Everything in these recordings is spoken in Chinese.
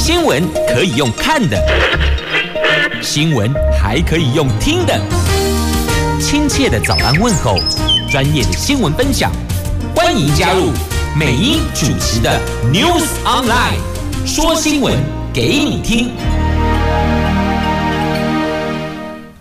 新闻可以用看的，新闻还可以用听的。亲切的早安问候，专业的新闻分享，欢迎加入美英主持的 News Online，说新闻给你听。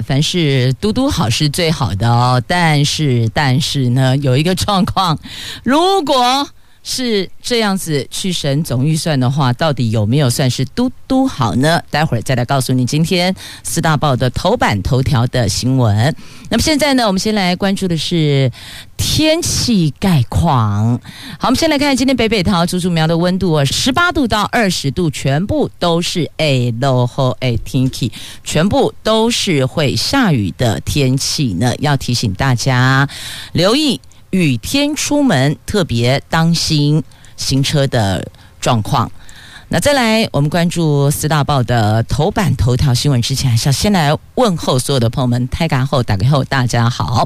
凡事嘟嘟好是最好的哦，但是但是呢，有一个状况，如果是这样子去审总预算的话，到底有没有算是嘟嘟好呢？待会儿再来告诉你今天四大报的头版头条的新闻。那么现在呢，我们先来关注的是天气概况。好，我们先来看今天北北桃、竹竹苗的温度啊，十八度到二十度，全部都是诶落雨诶天气，全部都是会下雨的天气呢，要提醒大家留意。雨天出门特别当心行车的状况。那再来，我们关注四大报的头版头条新闻之前，还是要先来问候所有的朋友们。开港后打开后，大家好，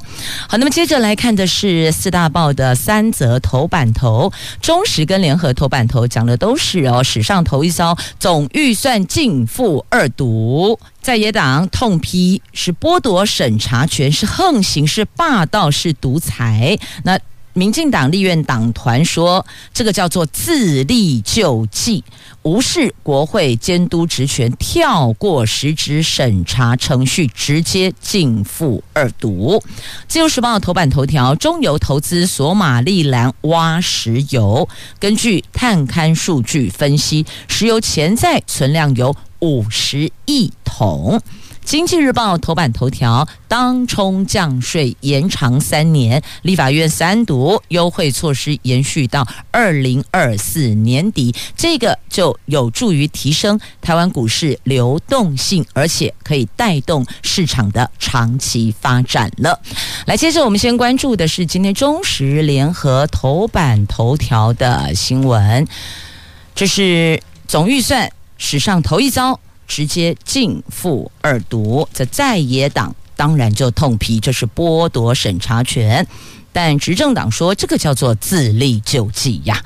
好。那么接着来看的是四大报的三则头版头，中时跟联合头版头讲的都是哦，史上头一遭总预算净负二读，在野党痛批是剥夺审查权，是横行，是霸道，是独裁。那民进党立院党团说，这个叫做自力救济，无视国会监督职权，跳过实质审查程序，直接径付二读。自由时报头版头条：中油投资索马利兰挖石油，根据探勘数据分析，石油潜在存量有五十亿桶。经济日报头版头条：当冲降税延长三年，立法院三读优惠措施延续到二零二四年底，这个就有助于提升台湾股市流动性，而且可以带动市场的长期发展了。来，接着我们先关注的是今天中时联合头版头条的新闻，这是总预算史上头一遭。直接径付二读，这在野党当然就痛批这是剥夺审查权，但执政党说这个叫做自力救济呀。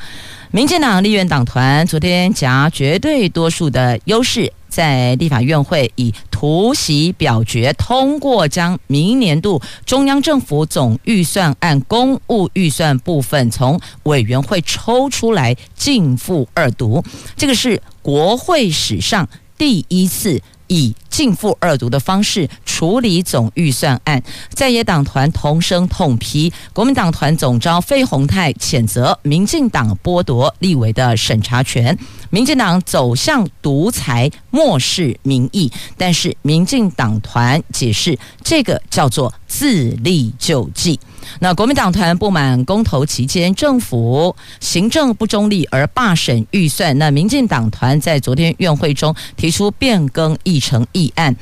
民进党立院党团昨天夹绝对多数的优势，在立法院会以突袭表决通过，将明年度中央政府总预算案公务预算部分从委员会抽出来径付二读，这个是国会史上。第一次以径付二读的方式处理总预算案，在野党团同声痛批，国民党团总召费鸿泰谴责民进党剥夺立委的审查权，民进党走向独裁，漠视民意。但是民进党团解释，这个叫做自立救济。那国民党团不满公投期间政府行政不中立而罢审预算，那民进党团在昨天院会中提出变更议程议案。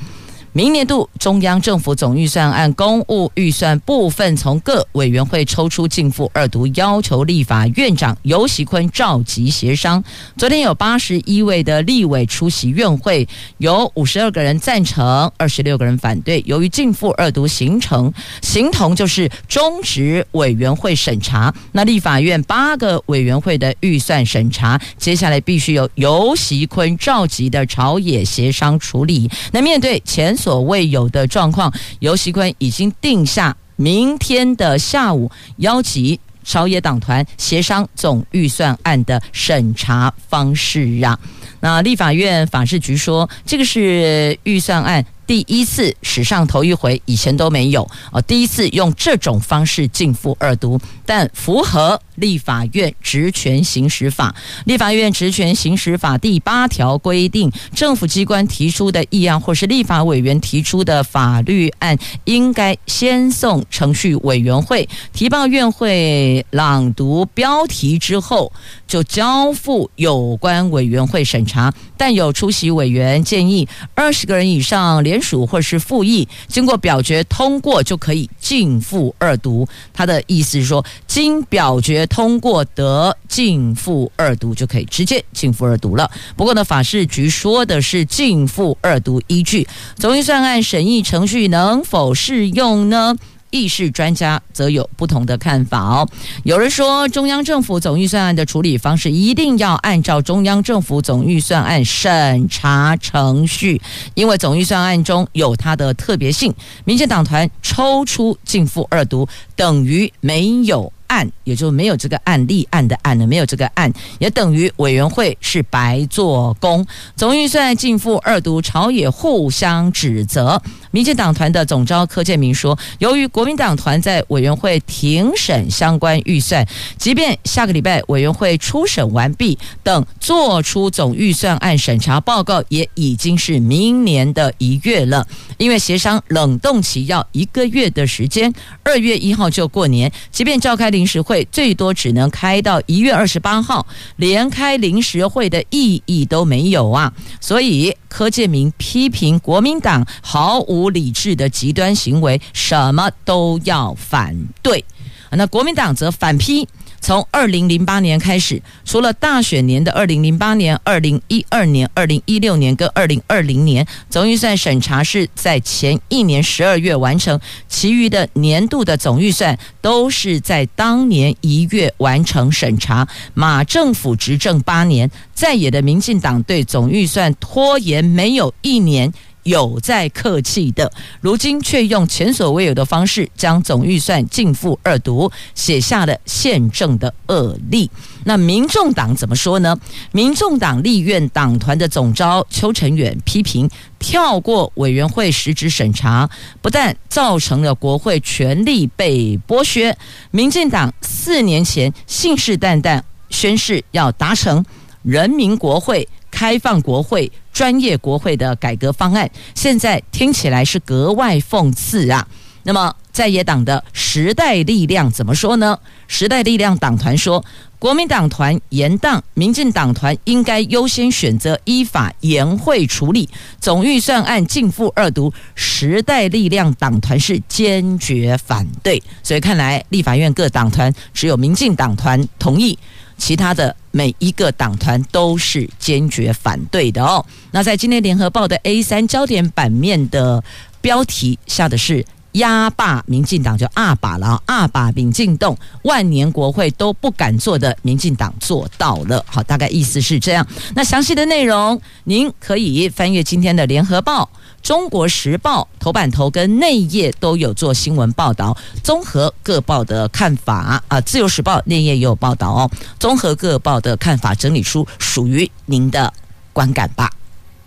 明年度中央政府总预算案公务预算部分从各委员会抽出进付二读，要求立法院长游锡坤召集协商。昨天有八十一位的立委出席院会，有五十二个人赞成，二十六个人反对。由于进付二读形成形同就是终止委员会审查，那立法院八个委员会的预算审查，接下来必须由游锡坤召集的朝野协商处理。那面对前。所未有的状况，尤锡坤已经定下明天的下午邀集朝野党团协商总预算案的审查方式啊。那立法院法制局说，这个是预算案。第一次史上头一回，以前都没有哦。第一次用这种方式径付二读，但符合立法院职权行使法。立法院职权行使法第八条规定，政府机关提出的议案或是立法委员提出的法律案，应该先送程序委员会提报院会朗读标题之后，就交付有关委员会审查。但有出席委员建议，二十个人以上连。联署或是复议，经过表决通过就可以进复二读。他的意思是说，经表决通过得进复二读就可以直接进复二读了。不过呢，法事局说的是进复二读依据，总预算案审议程序能否适用呢？议事专家则有不同的看法哦。有人说，中央政府总预算案的处理方式一定要按照中央政府总预算案审查程序，因为总预算案中有它的特别性。民进党团抽出径付二读，等于没有。案，也就没有这个案，立案的案了，没有这个案，也等于委员会是白做工。总预算径付二读，朝野互相指责。民进党团的总召柯建铭说，由于国民党团在委员会庭审相关预算，即便下个礼拜委员会初审完毕，等做出总预算案审查报告，也已经是明年的一月了。因为协商冷冻期要一个月的时间，二月一号就过年，即便召开临时会，最多只能开到一月二十八号，连开临时会的意义都没有啊！所以柯建铭批评国民党毫无理智的极端行为，什么都要反对。那国民党则反批。从二零零八年开始，除了大选年的二零零八年、二零一二年、二零一六年跟二零二零年，总预算审查是在前一年十二月完成，其余的年度的总预算都是在当年一月完成审查。马政府执政八年，在野的民进党对总预算拖延没有一年。有在客气的，如今却用前所未有的方式将总预算径付二读，写下了宪政的恶例。那民众党怎么说呢？民众党立院党团的总召邱成远批评，跳过委员会实质审查，不但造成了国会权力被剥削，民进党四年前信誓旦旦宣誓要达成人民国会。开放国会、专业国会的改革方案，现在听起来是格外讽刺啊！那么，在野党的时代力量怎么说呢？时代力量党团说，国民党团延宕，民进党团应该优先选择依法严会处理总预算案径付二读。时代力量党团是坚决反对，所以看来立法院各党团只有民进党团同意。其他的每一个党团都是坚决反对的哦。那在今天联合报的 A 三焦点版面的标题下的是“压霸民进党”，就二把了，二把民进党万年国会都不敢做的，民进党做到了。好，大概意思是这样。那详细的内容，您可以翻阅今天的联合报。中国时报头版头跟内页都有做新闻报道，综合各报的看法啊，自由时报内页也有报道哦。综合各报的看法，整理出属于您的观感吧。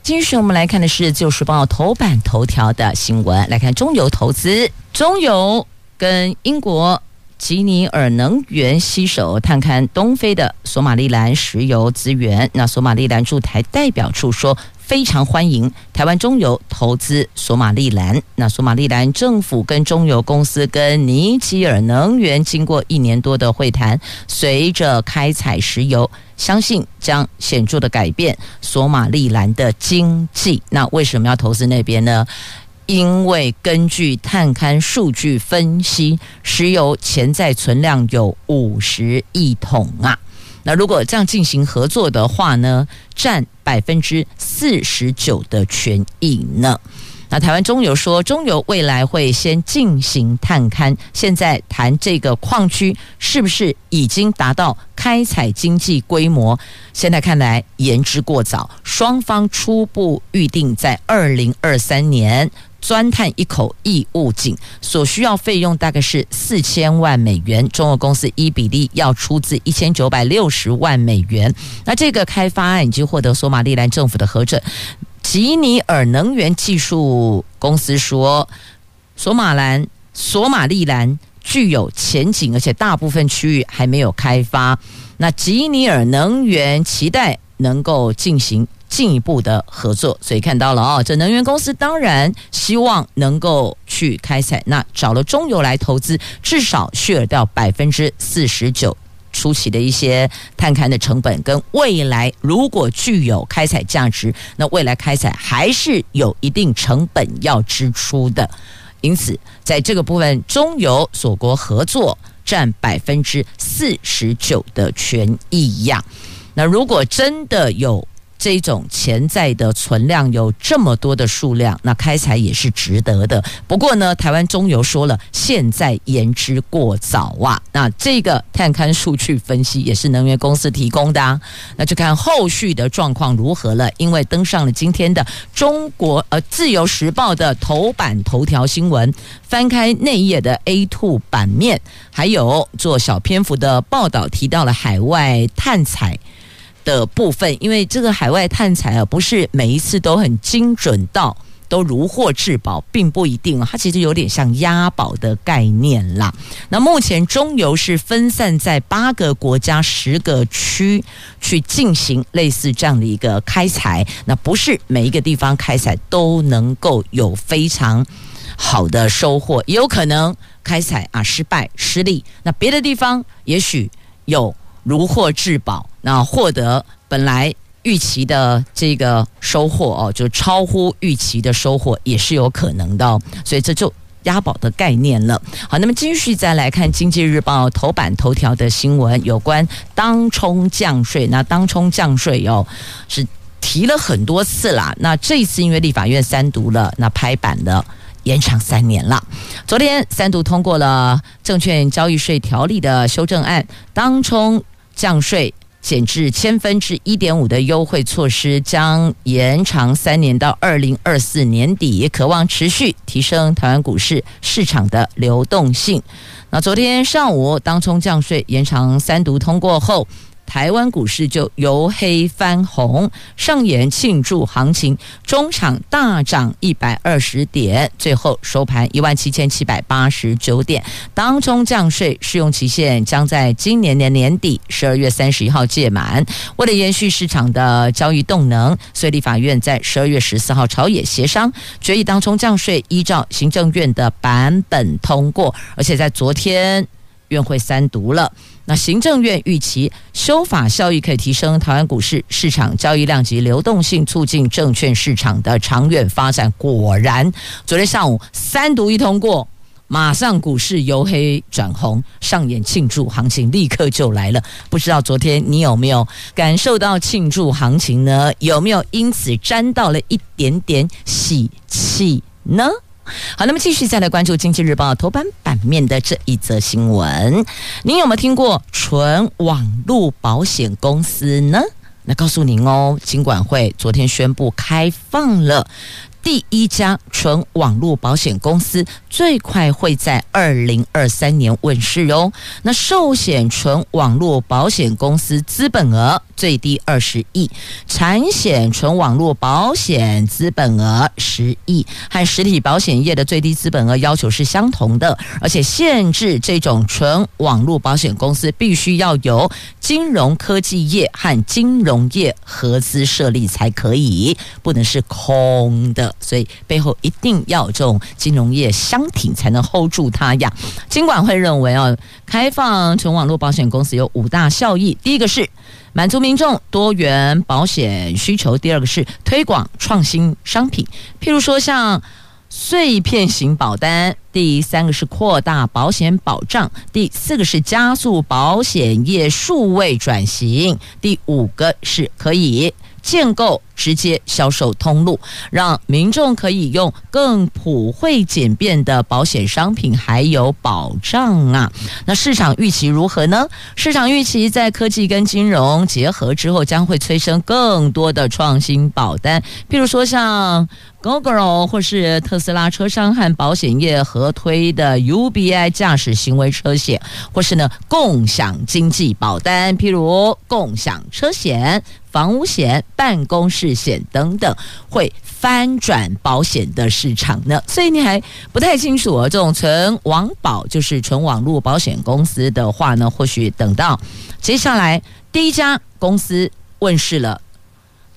继续，我们来看的是自由时报头版头条的新闻，来看中油投资，中油跟英国吉尼尔能源携手探勘东非的索马利兰石油资源。那索马利兰驻台代表处说。非常欢迎台湾中油投资索马利兰。那索马利兰政府跟中油公司跟尼吉尔能源经过一年多的会谈，随着开采石油，相信将显著的改变索马利兰的经济。那为什么要投资那边呢？因为根据探勘数据分析，石油潜在存量有五十亿桶啊。那如果这样进行合作的话呢，占百分之四十九的权益呢？那台湾中油说，中油未来会先进行探勘，现在谈这个矿区是不是已经达到开采经济规模？现在看来言之过早，双方初步预定在二零二三年。钻探一口异物井所需要费用大概是四千万美元，中国公司一比例要出资一千九百六十万美元。那这个开发案已经获得索马利兰政府的核准。吉尼尔能源技术公司说，索马兰索马利兰具有前景，而且大部分区域还没有开发。那吉尼尔能源期待能够进行。进一步的合作，所以看到了哦，这能源公司当然希望能够去开采，那找了中油来投资，至少削掉百分之四十九初期的一些探勘的成本，跟未来如果具有开采价值，那未来开采还是有一定成本要支出的。因此，在这个部分，中油所国合作占百分之四十九的权益呀。那如果真的有这种潜在的存量有这么多的数量，那开采也是值得的。不过呢，台湾中油说了，现在言之过早啊。那这个探勘数据分析也是能源公司提供的啊，那就看后续的状况如何了。因为登上了今天的中国呃自由时报的头版头条新闻，翻开内页的 A two 版面，还有做小篇幅的报道，提到了海外探采。的部分，因为这个海外探采啊，不是每一次都很精准到都如获至宝，并不一定啊。它其实有点像押宝的概念啦。那目前中油是分散在八个国家、十个区去进行类似这样的一个开采，那不是每一个地方开采都能够有非常好的收获，也有可能开采啊失败失利。那别的地方也许有。如获至宝，那获得本来预期的这个收获哦，就超乎预期的收获也是有可能的哦，所以这就押宝的概念了。好，那么继续再来看《经济日报》头版头条的新闻，有关当冲降税。那当冲降税哦，是提了很多次啦。那这一次因为立法院三读了，那拍板了。延长三年了。昨天三读通过了证券交易税条例的修正案，当冲降税减至千分之一点五的优惠措施将延长三年到二零二四年底，也渴望持续提升台湾股市市场的流动性。那昨天上午当冲降税延长三读通过后。台湾股市就由黑翻红，上演庆祝行情，中场大涨一百二十点，最后收盘一万七千七百八十九点。当中降税适用期限将在今年年年底十二月三十一号届满。为了延续市场的交易动能，所以立法院在十二月十四号朝野协商，决议当中降税依照行政院的版本通过，而且在昨天院会三读了。那行政院预期修法效益可以提升台湾股市市场交易量及流动性，促进证券市场的长远发展。果然，昨天上午三读一通过，马上股市由黑转红，上演庆祝行情，立刻就来了。不知道昨天你有没有感受到庆祝行情呢？有没有因此沾到了一点点喜气呢？好，那么继续再来关注《经济日报》头版版面的这一则新闻。您有没有听过纯网络保险公司呢？那告诉您哦，金管会昨天宣布开放了。第一家纯网络保险公司最快会在二零二三年问世哦。那寿险纯网络保险公司资本额最低二十亿，产险纯网络保险资本额十亿，和实体保险业的最低资本额要求是相同的，而且限制这种纯网络保险公司必须要有金融科技业和金融业合资设立才可以，不能是空的。所以背后一定要这种金融业相挺，才能 hold 住它呀。金管会认为啊，开放纯网络保险公司有五大效益：第一个是满足民众多元保险需求；第二个是推广创新商品，譬如说像碎片型保单；第三个是扩大保险保障；第四个是加速保险业数位转型；第五个是可以建构。直接销售通路，让民众可以用更普惠简便的保险商品还有保障啊。那市场预期如何呢？市场预期在科技跟金融结合之后，将会催生更多的创新保单，譬如说像 Google 或是特斯拉车商和保险业合推的 UBI 驾驶行为车险，或是呢共享经济保单，譬如共享车险、房屋险、办公室。险等等会翻转保险的市场呢，所以你还不太清楚哦。这种纯网保就是纯网络保险公司的话呢，或许等到接下来第一家公司问世了。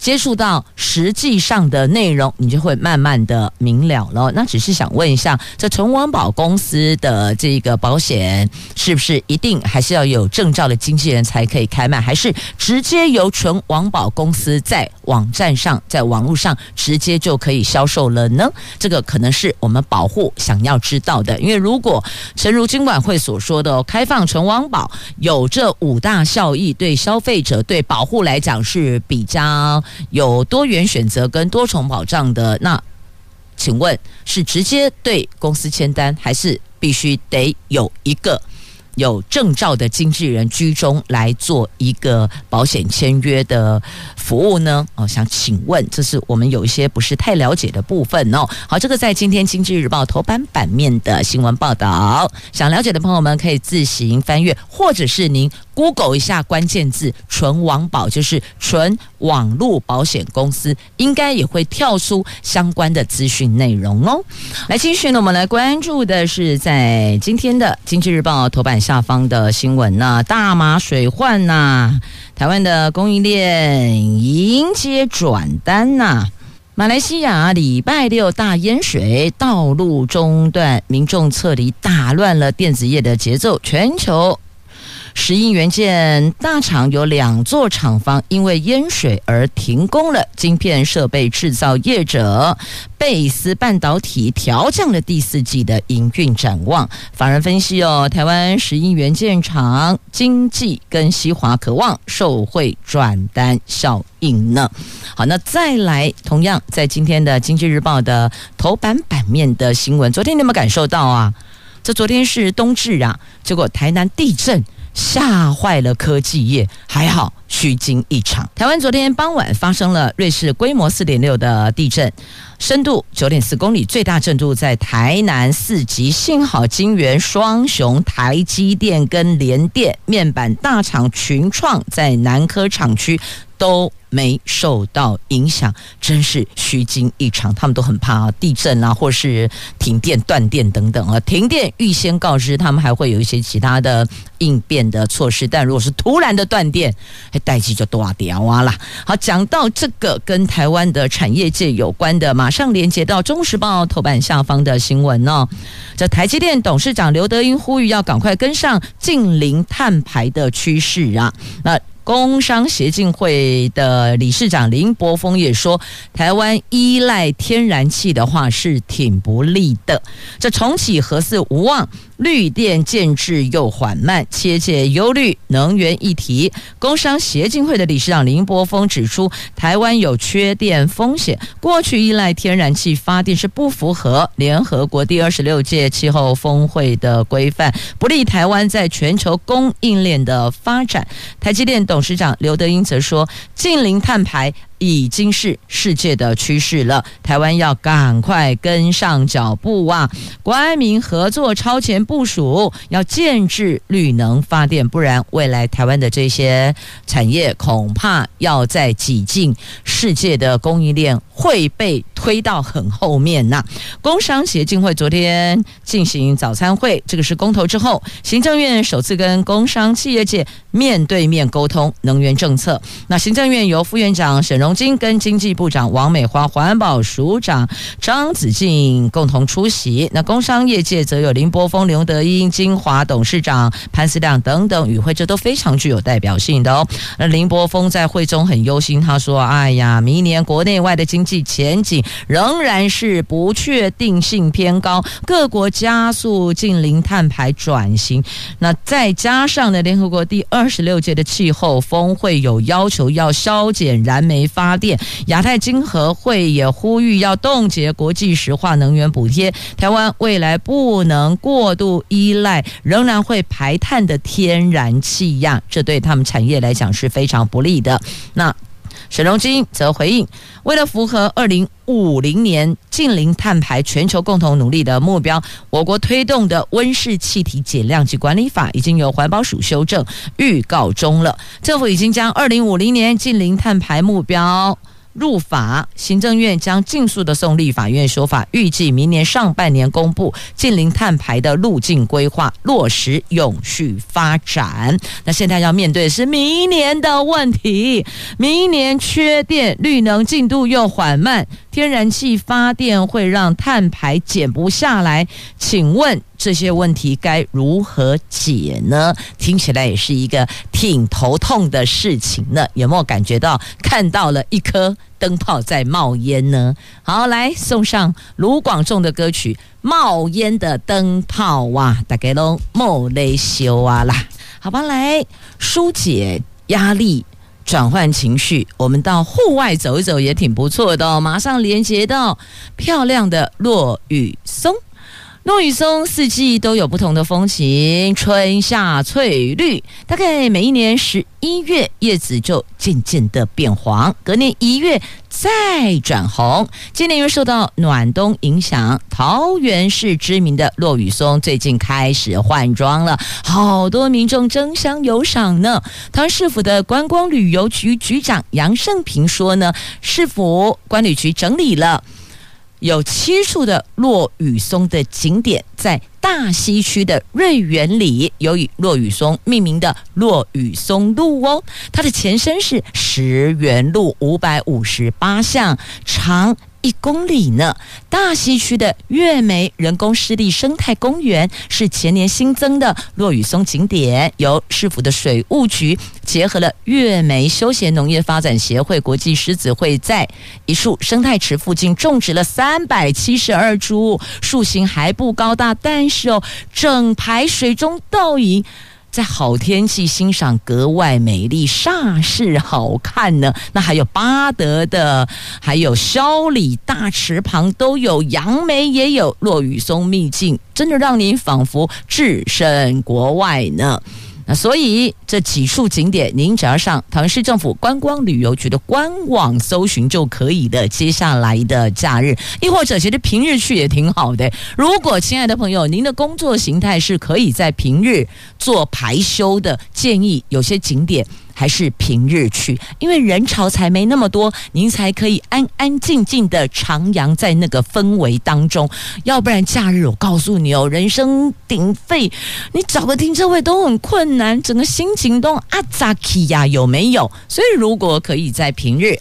接触到实际上的内容，你就会慢慢的明了了。那只是想问一下，这纯网保公司的这个保险，是不是一定还是要有证照的经纪人才可以开卖，还是直接由纯网保公司在网站上、在网络上直接就可以销售了呢？这个可能是我们保护想要知道的。因为如果诚如金管会所说的，开放纯网保有这五大效益，对消费者、对保护来讲是比较。有多元选择跟多重保障的，那请问是直接对公司签单，还是必须得有一个？有证照的经纪人居中来做一个保险签约的服务呢？哦，想请问，这是我们有一些不是太了解的部分哦。好，这个在今天《经济日报》头版版面的新闻报道，想了解的朋友们可以自行翻阅，或者是您 Google 一下关键字“纯网保”，就是纯网络保险公司，应该也会跳出相关的资讯内容哦。来，继续呢，我们来关注的是在今天的《经济日报》头版。下方的新闻呢？大麻水患呐，台湾的供应链迎接转单呐。马来西亚礼拜六大淹水，道路中断，民众撤离，打乱了电子业的节奏。全球。石英元件大厂有两座厂房因为淹水而停工了。晶片设备制造业者贝斯半导体调降了第四季的营运展望。法人分析哦，台湾石英元件厂经济跟西华渴望受惠转单效应呢。好，那再来，同样在今天的《经济日报》的头版版面的新闻，昨天你有没有感受到啊？这昨天是冬至啊，结果台南地震。吓坏了科技业，还好虚惊一场。台湾昨天傍晚发生了瑞士规模四点六的地震，深度九点四公里，最大震度在台南四级。幸好金源双雄台积电跟联电面板大厂群创在南科厂区都没受到影响，真是虚惊一场。他们都很怕地震啊，或是停电、断电等等啊。停电预先告知，他们还会有一些其他的应变的措施。但如果是突然的断电，代机就大条啊啦。好，讲到这个跟台湾的产业界有关的，马上连接到《中时报》头版下方的新闻哦。这台积电董事长刘德英呼吁要赶快跟上近零碳排的趋势啊。那工商协进会的理事长林柏峰也说，台湾依赖天然气的话是挺不利的。这重启核四无望。绿电建制又缓慢，切切忧虑能源议题。工商协进会的理事长林柏峰指出，台湾有缺电风险，过去依赖天然气发电是不符合联合国第二十六届气候峰会的规范，不利台湾在全球供应链的发展。台积电董事长刘德英则说，近零碳排。已经是世界的趋势了，台湾要赶快跟上脚步啊！国安民合作超前部署，要建置绿能发电，不然未来台湾的这些产业恐怕要再挤进世界的供应链，会被推到很后面呐。工商协进会昨天进行早餐会，这个是公投之后，行政院首次跟工商企业界面对面沟通能源政策。那行政院由副院长沈荣经跟经济部长王美花、环保署长张子静共同出席。那工商业界则有林波峰、刘德英、金华董事长潘思亮等等与会，这都非常具有代表性的哦。那林波峰在会中很忧心，他说：“哎呀，明年国内外的经济前景仍然是不确定性偏高，各国加速近零碳排转型。那再加上呢，联合国第二十六届的气候峰会有要求要削减燃煤发。”发电，亚太经合会也呼吁要冻结国际石化能源补贴，台湾未来不能过度依赖仍然会排碳的天然气呀，这对他们产业来讲是非常不利的。那沈荣金则回应，为了符合二零五零年近零碳排全球共同努力的目标，我国推动的温室气体减量及管理法已经由环保署修正预告中了。政府已经将二零五零年近零碳排目标。入法，行政院将尽速的送立法院修法，预计明年上半年公布近零碳排的路径规划，落实永续发展。那现在要面对的是明年的问题，明年缺电，绿能进度又缓慢。天然气发电会让碳排减不下来，请问这些问题该如何解呢？听起来也是一个挺头痛的事情呢。有没有感觉到看到了一颗灯泡在冒烟呢？好，来送上卢广仲的歌曲《冒烟的灯泡》哇，大家都莫雷修啊啦，好吧，来疏解压力。转换情绪，我们到户外走一走也挺不错的哦。马上连接到漂亮的落雨松。落羽松四季都有不同的风情，春夏翠绿，大概每一年十一月叶子就渐渐的变黄，隔年一月再转红。今年又受到暖冬影响，桃园市知名的落羽松最近开始换装了，好多民众争相有赏呢。桃园市府的观光旅游局局长杨胜平说呢，市府观旅局整理了。有七处的落羽松的景点，在大溪区的瑞园里，有以落羽松命名的落羽松路哦。它的前身是石园路，五百五十八巷，长一公里呢。大溪区的月眉人工湿地生态公园是前年新增的落羽松景点，由市府的水务局结合了月眉休闲农业发展协会、国际狮子会，在一处生态池附近种植了三百七十二株树形还不高大，但是哦，整排水中倒影。在好天气欣赏格外美丽，煞是好看呢。那还有巴德的，还有萧里大池旁都有杨梅，也有落雨松秘境，真的让您仿佛置身国外呢。那所以这几处景点，您只要上桃园市政府观光旅游局的官网搜寻就可以的。接下来的假日，亦或者其实平日去也挺好的。如果亲爱的朋友，您的工作形态是可以在平日做排休的，建议有些景点。还是平日去，因为人潮才没那么多，您才可以安安静静的徜徉在那个氛围当中。要不然假日，我告诉你哦，人声鼎沸，你找个停车位都很困难，整个心情都阿扎奇呀，有没有？所以如果可以在平日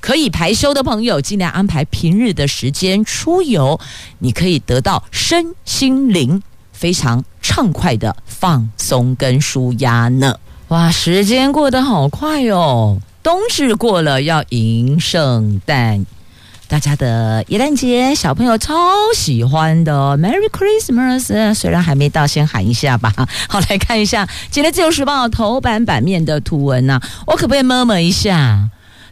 可以排休的朋友，尽量安排平日的时间出游，你可以得到身心灵非常畅快的放松跟舒压呢。哇，时间过得好快哦！冬至过了，要迎圣诞，大家的耶诞节，小朋友超喜欢的 Merry Christmas。虽然还没到，先喊一下吧。好，来看一下今天《自由时报》头版版面的图文呐、我可不可以摸摸一下？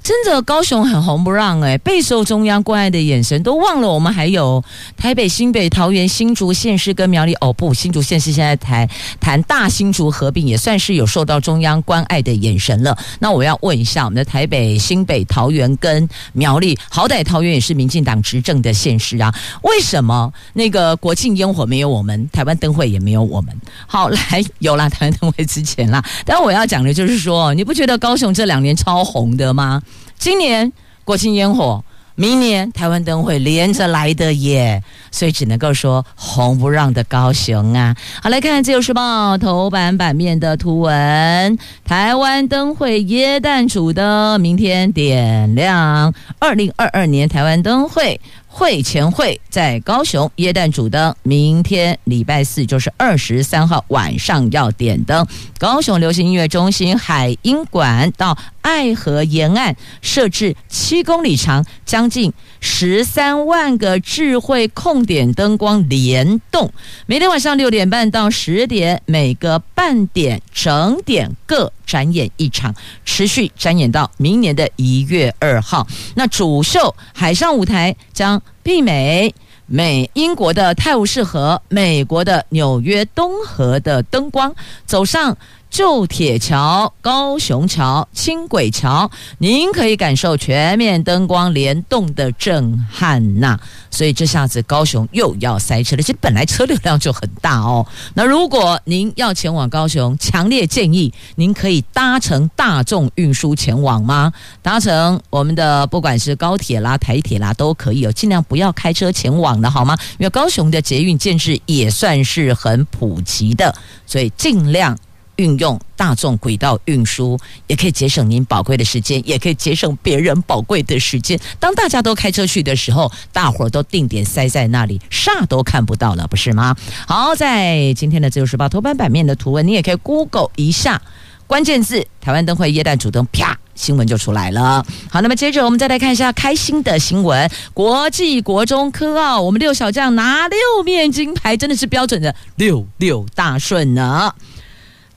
真的，高雄很红不让哎，备受中央关爱的眼神，都忘了我们还有台北、新北、桃园、新竹县市跟苗栗哦不，新竹县市现在谈谈大新竹合并，也算是有受到中央关爱的眼神了。那我要问一下，我们的台北、新北、桃园跟苗栗，好歹桃园也是民进党执政的县市啊，为什么那个国庆烟火没有我们，台湾灯会也没有我们？好，来有啦，台湾灯会之前啦，但我要讲的就是说，你不觉得高雄这两年超红的吗？今年国庆烟火，明年台湾灯会连着来的耶，所以只能够说红不让的高雄啊！好，来看《自由时报》头版版面的图文，台湾灯会耶诞主灯，明天点亮，二零二二年台湾灯会。会前会在高雄耶诞主灯，明天礼拜四就是二十三号晚上要点灯。高雄流行音乐中心海音馆到爱河沿岸设置七公里长，将近十三万个智慧控点灯光联动，每天晚上六点半到十点，每个半点整点各展演一场，持续展演到明年的一月二号。那主秀海上舞台将媲美美英国的泰晤士河、美国的纽约东河的灯光，走上。旧铁桥、高雄桥、轻轨桥，您可以感受全面灯光联动的震撼呐！所以这下子高雄又要塞车了。其实本来车流量就很大哦。那如果您要前往高雄，强烈建议您可以搭乘大众运输前往吗？搭乘我们的不管是高铁啦、台铁啦都可以哦，尽量不要开车前往的好吗？因为高雄的捷运建制也算是很普及的，所以尽量。运用大众轨道运输，也可以节省您宝贵的时间，也可以节省别人宝贵的时间。当大家都开车去的时候，大伙儿都定点塞在那里，啥都看不到了，不是吗？好，在今天的《自由时报》头版版面的图文，你也可以 Google 一下关键字“台湾灯会耶诞主灯”，啪，新闻就出来了。好，那么接着我们再来看一下开心的新闻：国际国中科奥，我们六小将拿六面金牌，真的是标准的六六大顺呢。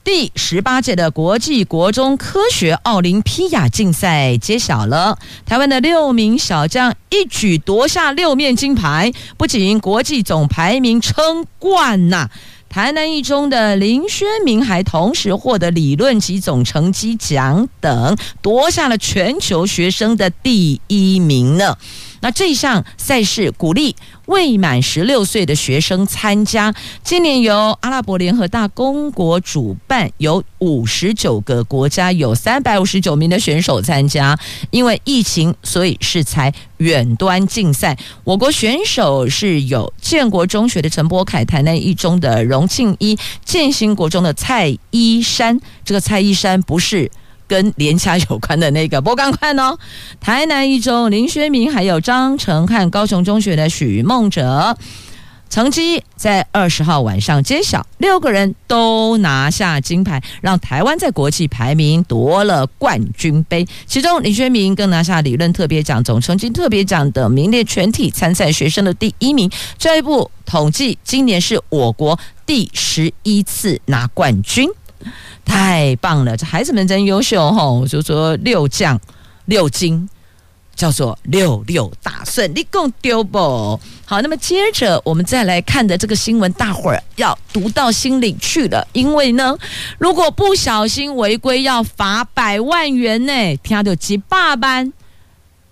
第十八届的国际国中科学奥林匹亚竞赛揭晓了，台湾的六名小将一举夺下六面金牌，不仅国际总排名称冠呐。台南一中的林轩明还同时获得理论及总成绩奖等，夺下了全球学生的第一名呢。那这一项赛事鼓励未满十六岁的学生参加，今年由阿拉伯联合大公国主办，有五十九个国家，有三百五十九名的选手参加。因为疫情，所以是才远端竞赛。我国选手是有建国中学的陈柏凯、台南一中的荣庆一、建兴国中的蔡依珊。这个蔡依珊不是。跟连家有关的那个，不赶快哦！台南一中林学明，还有张成汉，高雄中学的许梦哲，成绩在二十号晚上揭晓，六个人都拿下金牌，让台湾在国际排名夺了冠军杯。其中林学明更拿下理论特别奖、总成绩特别奖的名列全体参赛学生的第一名。这一部统计，今年是我国第十一次拿冠军。太棒了，这孩子们真优秀哈！就说六将六金，叫做六六大顺，你共丢不？好，那么接着我们再来看的这个新闻，大伙儿要读到心里去了，因为呢，如果不小心违规，要罚百万元呢。听到几百万，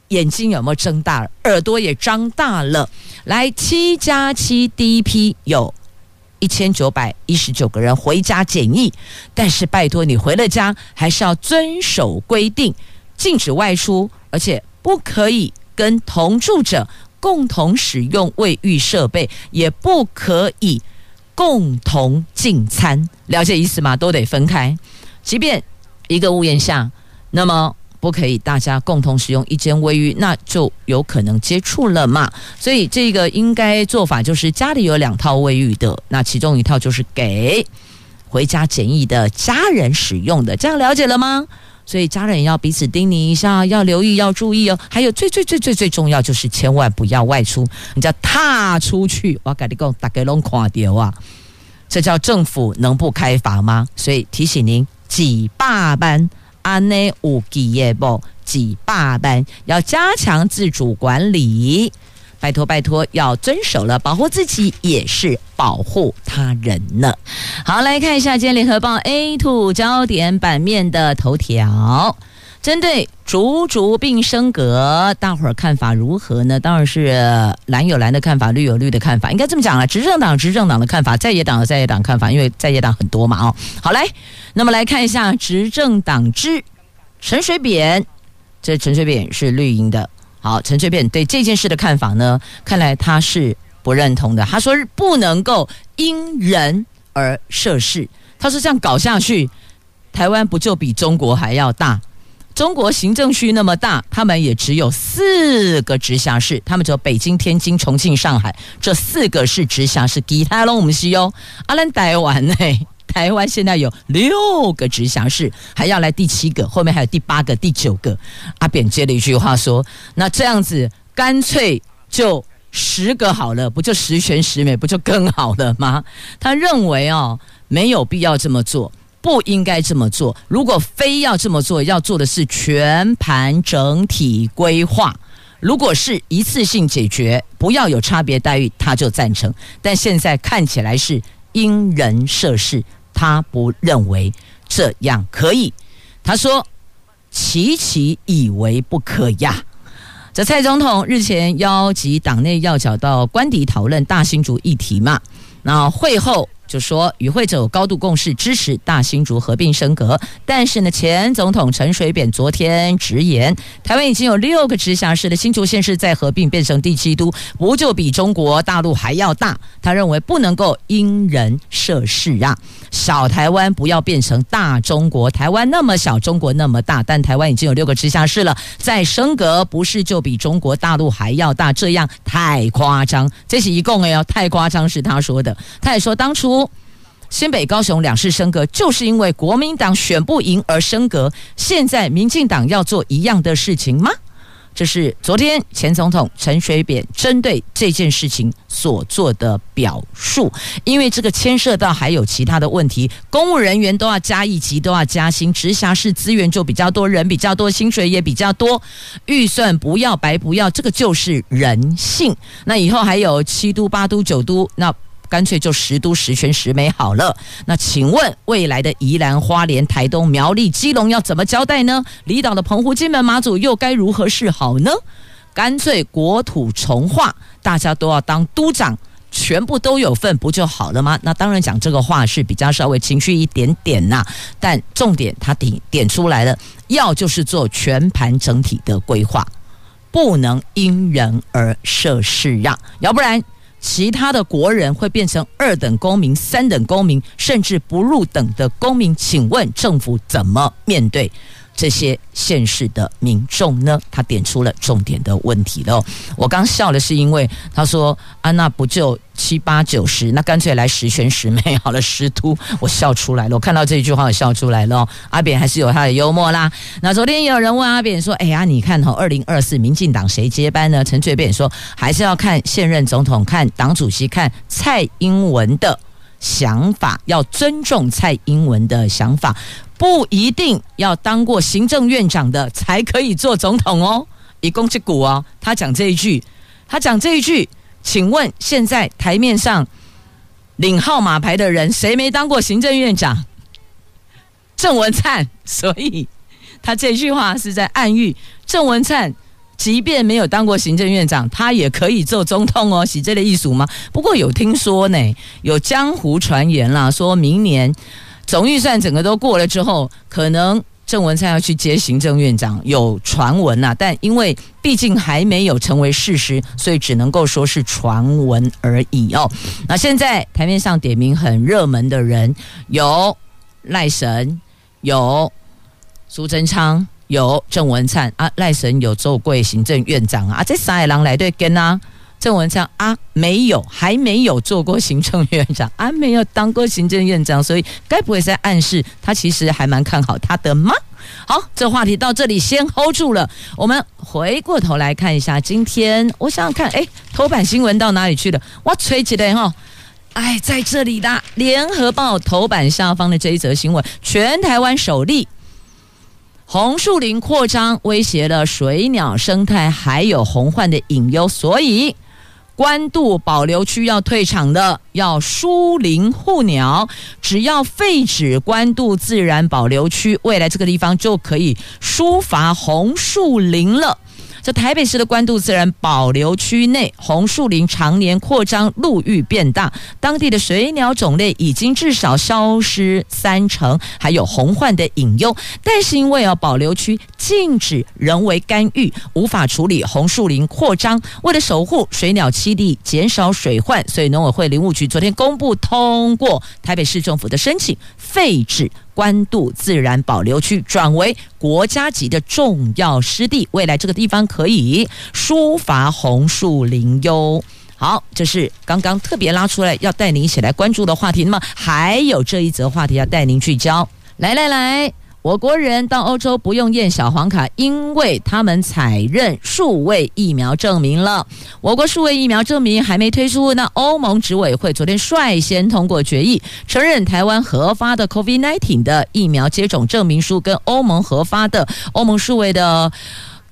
眼睛有没有睁大？耳朵也张大了。来，七加七第一批有。一千九百一十九个人回家检疫，但是拜托你回了家还是要遵守规定，禁止外出，而且不可以跟同住者共同使用卫浴设备，也不可以共同进餐。了解意思吗？都得分开，即便一个屋檐下，那么。不可以大家共同使用一间卫浴，那就有可能接触了嘛。所以这个应该做法就是家里有两套卫浴的，那其中一套就是给回家检疫的家人使用的。这样了解了吗？所以家人要彼此叮咛一下，要留意，要注意哦。还有最最最最最重要就是千万不要外出，你叫踏出去，我跟你讲，大家拢看到啊。这叫政府能不开罚吗？所以提醒您，几罢班。安内五几夜不几霸班，要加强自主管理，拜托拜托，要遵守了，保护自己也是保护他人呢。好，来看一下今天联合报 A2 焦点版面的头条，针对竹竹并升格，大伙儿看法如何呢？当然是蓝有蓝的看法，绿有绿的看法，应该这么讲了。执政党执政党的看法，在野党有在野党看法，因为在野党很多嘛。哦，好来。那么来看一下执政党之陈水扁，这陈水扁是绿营的。好，陈水扁对这件事的看法呢？看来他是不认同的。他说不能够因人而设市。他说这样搞下去，台湾不就比中国还要大？中国行政区那么大，他们也只有四个直辖市，他们只有北京、天津、重庆、上海这四个是直辖市。其他拢唔是哦，阿兰台湾呢？台湾现在有六个直辖市，还要来第七个，后面还有第八个、第九个。阿扁接了一句话说：“那这样子干脆就十个好了，不就十全十美，不就更好了吗？”他认为哦，没有必要这么做，不应该这么做。如果非要这么做，要做的是全盘整体规划。如果是一次性解决，不要有差别待遇，他就赞成。但现在看起来是因人设事。他不认为这样可以，他说：“期期以为不可呀。”这蔡总统日前邀集党内要角到官邸讨论大新竹议题嘛，那会后。就说与会者有高度共识支持大新竹合并升格，但是呢，前总统陈水扁昨天直言，台湾已经有六个直辖市的新竹县市在合并变成第七都，不就比中国大陆还要大？他认为不能够因人设事啊，小台湾不要变成大中国，台湾那么小，中国那么大，但台湾已经有六个直辖市了，再升格不是就比中国大陆还要大？这样太夸张，这是一共哎哟，太夸张是他说的，他也说当初。新北、高雄两市升格，就是因为国民党选不赢而升格。现在民进党要做一样的事情吗？这是昨天前总统陈水扁针对这件事情所做的表述，因为这个牵涉到还有其他的问题，公务人员都要加一级，都要加薪，直辖市资源就比较多，人比较多，薪水也比较多，预算不要白不要，这个就是人性。那以后还有七都、八都、九都，那。干脆就十都十全十美好了。那请问未来的宜兰花莲台东苗栗基隆要怎么交代呢？离岛的澎湖金门马祖又该如何是好呢？干脆国土重划，大家都要当都长，全部都有份，不就好了吗？那当然讲这个话是比较稍微情绪一点点呐，但重点他点点出来了，要就是做全盘整体的规划，不能因人而设事让，要不然。其他的国人会变成二等公民、三等公民，甚至不入等的公民。请问政府怎么面对这些县市的民众呢？他点出了重点的问题喽。我刚笑的是因为他说：“啊，那不就？”七八九十，那干脆来十全十美好了。十都，我笑出来了。我看到这句话，我笑出来了。阿扁还是有他的幽默啦。那昨天也有人问阿扁说：“哎呀，你看哈，二零二四民进党谁接班呢？”陈水扁说：“还是要看现任总统，看党主席，看蔡英文的想法，要尊重蔡英文的想法，不一定要当过行政院长的才可以做总统哦。”以公之股哦，他讲这一句，他讲这一句。请问现在台面上领号码牌的人，谁没当过行政院长？郑文灿，所以他这句话是在暗喻郑文灿，即便没有当过行政院长，他也可以做总统哦，是这个意思吗？不过有听说呢，有江湖传言啦，说明年总预算整个都过了之后，可能。郑文灿要去接行政院长，有传闻呐，但因为毕竟还没有成为事实，所以只能够说是传闻而已哦。那现在台面上点名很热门的人，有赖神，有苏贞昌，有郑文灿啊。赖神有做过行政院长啊，这三个人来对跟啊。郑文灿啊，没有，还没有做过行政院长，啊，没有当过行政院长，所以该不会在暗示他其实还蛮看好他的吗？好，这话题到这里先 hold 住了。我们回过头来看一下，今天我想想看，哎，头版新闻到哪里去了？我吹起来哈，哎，在这里的联合报头版下方的这一则新闻，全台湾首例红树林扩张威胁了水鸟生态，还有洪患的隐忧，所以。官渡保留区要退场的，要疏林护鸟，只要废止官渡自然保留区，未来这个地方就可以疏伐红树林了。在台北市的关渡自然保留区内，红树林常年扩张，陆域变大，当地的水鸟种类已经至少消失三成，还有洪患的隐忧。但是因为啊，保留区禁止人为干预，无法处理红树林扩张。为了守护水鸟栖地，减少水患，所以农委会林务局昨天公布通过台北市政府的申请，废止。官渡自然保留区转为国家级的重要湿地，未来这个地方可以抒发红树林哟。好，这是刚刚特别拉出来要带您一起来关注的话题。那么还有这一则话题要带您聚焦，来来来。我国人到欧洲不用验小黄卡，因为他们采认数位疫苗证明了。我国数位疫苗证明还没推出，那欧盟执委会昨天率先通过决议，承认台湾核发的 COVID-19 的疫苗接种证明书跟欧盟核发的欧盟数位的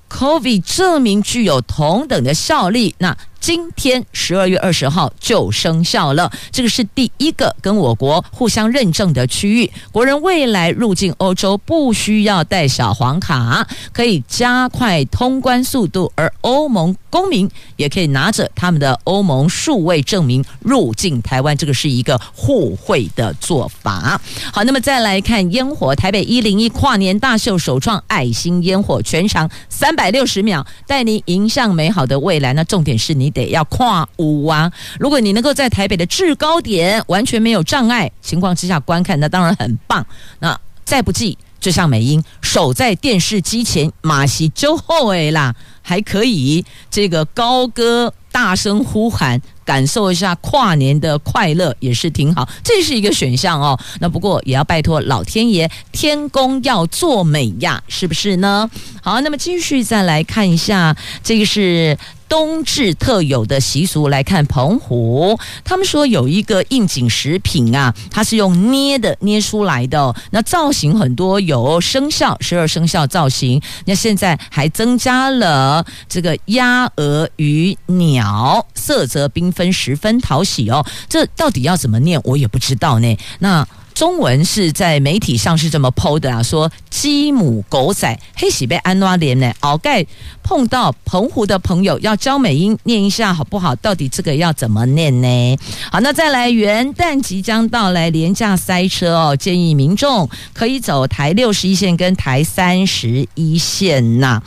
COVID 证明具有同等的效力。那今天十二月二十号就生效了，这个是第一个跟我国互相认证的区域。国人未来入境欧洲不需要带小黄卡，可以加快通关速度，而欧盟公民也可以拿着他们的欧盟数位证明入境台湾，这个是一个互惠的做法。好，那么再来看烟火，台北一零一跨年大秀首创爱心烟火，全长三百六十秒，带你迎向美好的未来。那重点是你。得要跨五啊！如果你能够在台北的制高点完全没有障碍情况之下观看，那当然很棒。那再不济，就像美英守在电视机前，马西周后诶啦，还可以这个高歌大声呼喊。感受一下跨年的快乐也是挺好，这是一个选项哦。那不过也要拜托老天爷，天公要作美呀，是不是呢？好，那么继续再来看一下，这个是。冬至特有的习俗来看，澎湖他们说有一个应景食品啊，它是用捏的捏出来的，那造型很多，有生肖十二生肖造型。那现在还增加了这个鸭、鹅、鱼、鸟，色泽缤纷，十分讨喜哦。这到底要怎么念，我也不知道呢。那。中文是在媒体上是这么 PO 的啊，说鸡母狗仔黑喜被安拉连呢，鳌盖碰到澎湖的朋友要教美英念一下好不好？到底这个要怎么念呢？好，那再来元旦即将到来，连假塞车哦，建议民众可以走台六十一线跟台三十一线呐。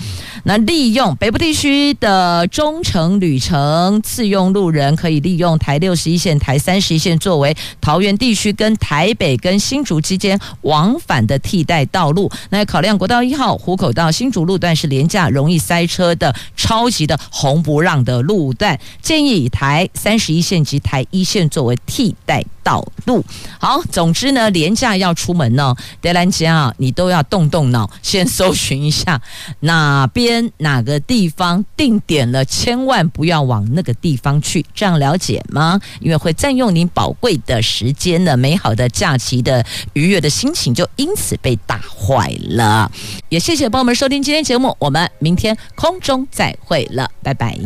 那利用北部地区的中程旅程，自用路人可以利用台六十一线、台三十一线作为桃园地区跟台北。跟新竹之间往返的替代道路，那考量国道一号湖口到新竹路段是廉价容易塞车的超级的红不让的路段，建议以台三十一线及台一线作为替代道路。好，总之呢，廉价要出门呢，德兰吉啊，你都要动动脑，先搜寻一下哪边哪个地方定点了，千万不要往那个地方去，这样了解吗？因为会占用您宝贵的时间呢，美好的假期。的愉悦的心情就因此被打坏了，也谢谢朋友们收听今天节目，我们明天空中再会了，拜拜。